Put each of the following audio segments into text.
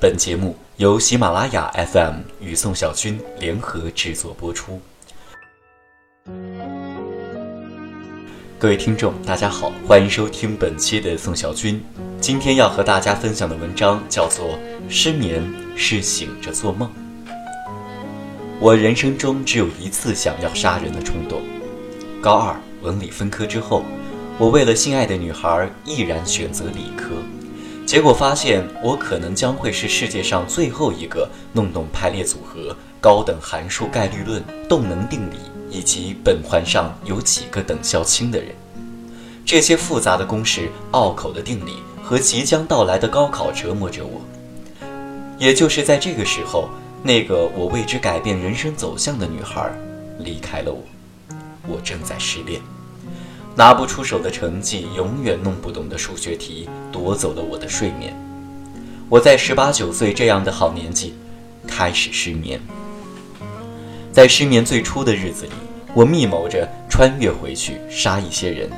本节目由喜马拉雅 FM 与宋小军联合制作播出。各位听众，大家好，欢迎收听本期的宋小军。今天要和大家分享的文章叫做《失眠是醒着做梦》。我人生中只有一次想要杀人的冲动。高二文理分科之后，我为了心爱的女孩，毅然选择理科。结果发现，我可能将会是世界上最后一个弄懂排列组合、高等函数、概率论、动能定理以及苯环上有几个等效氢的人。这些复杂的公式、拗口的定理和即将到来的高考折磨着我。也就是在这个时候，那个我为之改变人生走向的女孩离开了我。我正在失恋。拿不出手的成绩，永远弄不懂的数学题，夺走了我的睡眠。我在十八九岁这样的好年纪，开始失眠。在失眠最初的日子里，我密谋着穿越回去杀一些人。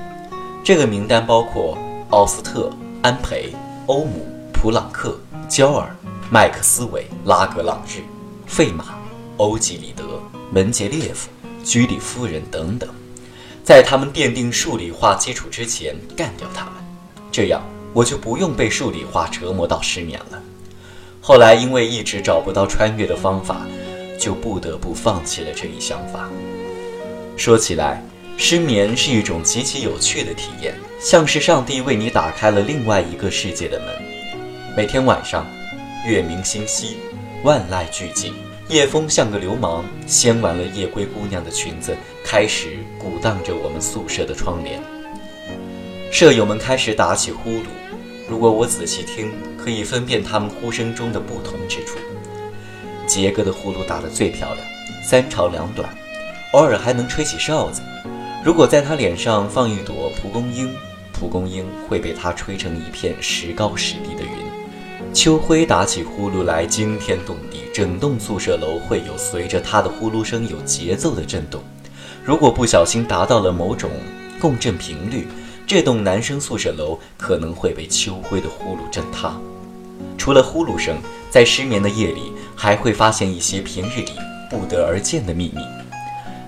这个名单包括奥斯特、安培、欧姆、普朗克、焦尔、麦克斯韦、拉格朗日、费马、欧几里得、门捷列夫、居里夫人等等。在他们奠定数理化基础之前干掉他们，这样我就不用被数理化折磨到失眠了。后来因为一直找不到穿越的方法，就不得不放弃了这一想法。说起来，失眠是一种极其有趣的体验，像是上帝为你打开了另外一个世界的门。每天晚上，月明星稀，万籁俱寂。夜风像个流氓，掀完了夜归姑娘的裙子，开始鼓荡着我们宿舍的窗帘。舍友们开始打起呼噜，如果我仔细听，可以分辨他们呼声中的不同之处。杰哥的呼噜打得最漂亮，三长两短，偶尔还能吹起哨子。如果在他脸上放一朵蒲公英，蒲公英会被他吹成一片时高时低的云。秋辉打起呼噜来惊天动地，整栋宿舍楼会有随着他的呼噜声有节奏的震动。如果不小心达到了某种共振频率，这栋男生宿舍楼可能会被秋辉的呼噜震塌。除了呼噜声，在失眠的夜里还会发现一些平日里不得而见的秘密。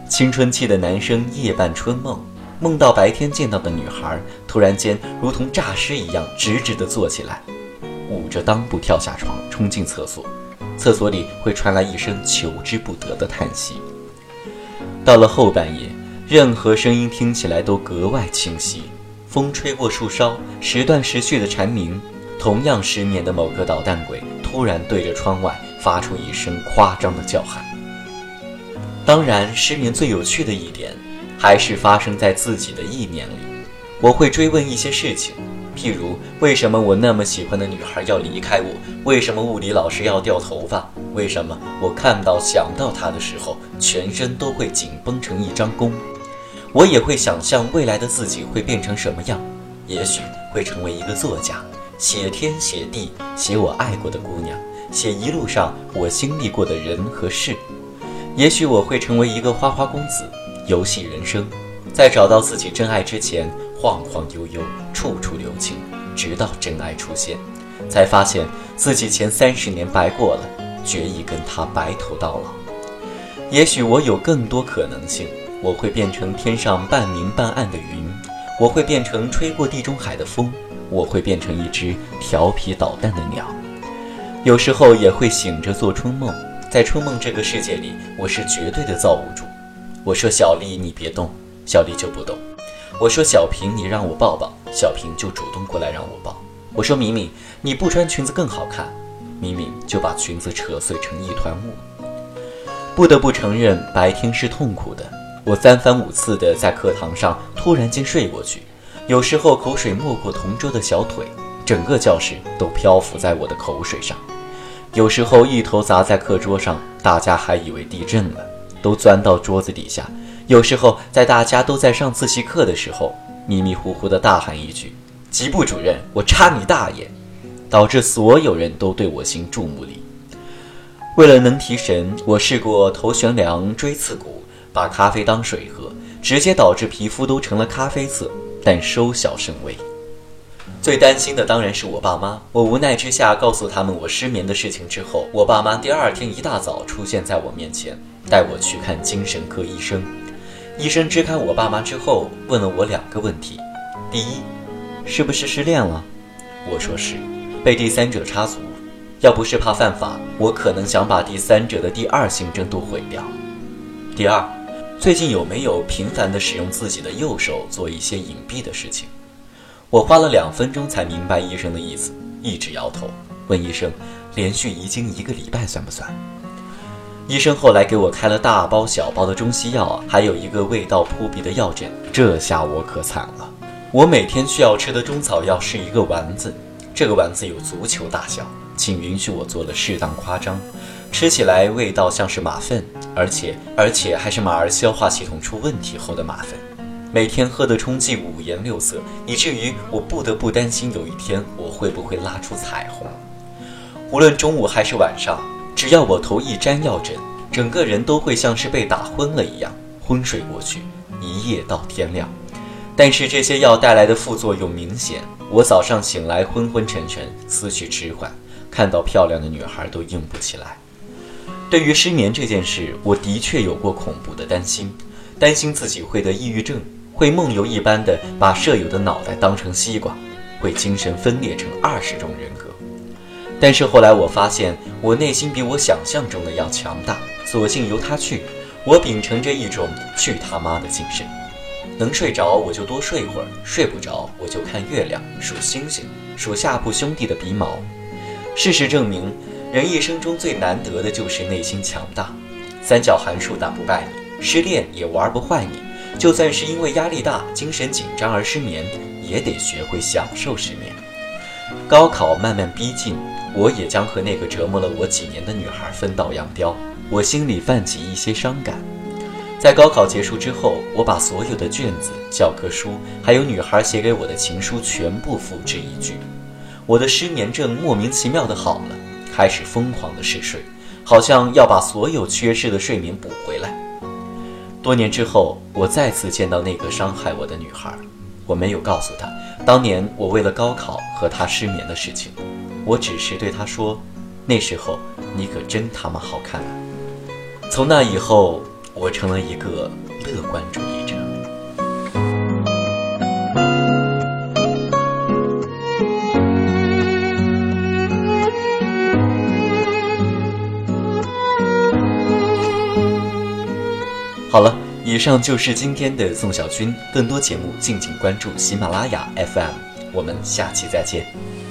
青春期的男生夜半春梦，梦到白天见到的女孩，突然间如同诈尸一样直直地坐起来。着裆部跳下床，冲进厕所，厕所里会传来一声求之不得的叹息。到了后半夜，任何声音听起来都格外清晰，风吹过树梢，时断时续的蝉鸣。同样失眠的某个捣蛋鬼突然对着窗外发出一声夸张的叫喊。当然，失眠最有趣的一点，还是发生在自己的意念里。我会追问一些事情。譬如，为什么我那么喜欢的女孩要离开我？为什么物理老师要掉头发？为什么我看到、想到她的时候，全身都会紧绷成一张弓？我也会想象未来的自己会变成什么样，也许会成为一个作家，写天写地，写我爱过的姑娘，写一路上我经历过的人和事。也许我会成为一个花花公子，游戏人生，在找到自己真爱之前。晃晃悠悠，处处留情，直到真爱出现，才发现自己前三十年白过了，决意跟他白头到老。也许我有更多可能性，我会变成天上半明半暗的云，我会变成吹过地中海的风，我会变成一只调皮捣蛋的鸟。有时候也会醒着做春梦，在春梦这个世界里，我是绝对的造物主。我说小丽，你别动，小丽就不动。我说小平，你让我抱抱，小平就主动过来让我抱。我说明明你不穿裙子更好看，明明就把裙子扯碎成一团雾。不得不承认，白天是痛苦的。我三番五次的在课堂上突然间睡过去，有时候口水没过同桌的小腿，整个教室都漂浮在我的口水上。有时候一头砸在课桌上，大家还以为地震了，都钻到桌子底下。有时候，在大家都在上自习课的时候，迷迷糊糊地大喊一句：“级部主任，我插你大爷！”导致所有人都对我行注目礼。为了能提神，我试过头悬梁、锥刺股，把咖啡当水喝，直接导致皮肤都成了咖啡色，但收效甚微。最担心的当然是我爸妈。我无奈之下告诉他们我失眠的事情之后，我爸妈第二天一大早出现在我面前，带我去看精神科医生。医生支开我爸妈之后，问了我两个问题：第一，是不是失恋了？我说是，被第三者插足。要不是怕犯法，我可能想把第三者的第二性征都毁掉。第二，最近有没有频繁地使用自己的右手做一些隐蔽的事情？我花了两分钟才明白医生的意思，一直摇头，问医生：“连续遗精一个礼拜算不算？”医生后来给我开了大包小包的中西药，还有一个味道扑鼻的药枕。这下我可惨了，我每天需要吃的中草药是一个丸子，这个丸子有足球大小，请允许我做了适当夸张，吃起来味道像是马粪，而且而且还是马儿消化系统出问题后的马粪。每天喝的冲剂五颜六色，以至于我不得不担心有一天我会不会拉出彩虹。无论中午还是晚上，只要我头一沾药枕，整个人都会像是被打昏了一样昏睡过去，一夜到天亮。但是这些药带来的副作用明显，我早上醒来昏昏沉沉，思绪迟缓，看到漂亮的女孩都硬不起来。对于失眠这件事，我的确有过恐怖的担心，担心自己会得抑郁症。会梦游一般的把舍友的脑袋当成西瓜，会精神分裂成二十种人格。但是后来我发现，我内心比我想象中的要强大，索性由他去。我秉承着一种去他妈的精神，能睡着我就多睡一会儿，睡不着我就看月亮、数星星、数下铺兄弟的鼻毛。事实证明，人一生中最难得的就是内心强大。三角函数打不败你，失恋也玩不坏你。就算是因为压力大、精神紧张而失眠，也得学会享受失眠。高考慢慢逼近，我也将和那个折磨了我几年的女孩分道扬镳。我心里泛起一些伤感。在高考结束之后，我把所有的卷子、教科书，还有女孩写给我的情书全部付之一炬。我的失眠症莫名其妙的好了，开始疯狂的嗜睡，好像要把所有缺失的睡眠补回来。多年之后，我再次见到那个伤害我的女孩，我没有告诉她当年我为了高考和他失眠的事情，我只是对他说：“那时候你可真他妈好看啊！”从那以后，我成了一个乐观主义者。好了，以上就是今天的宋小军。更多节目，敬请关注喜马拉雅 FM。我们下期再见。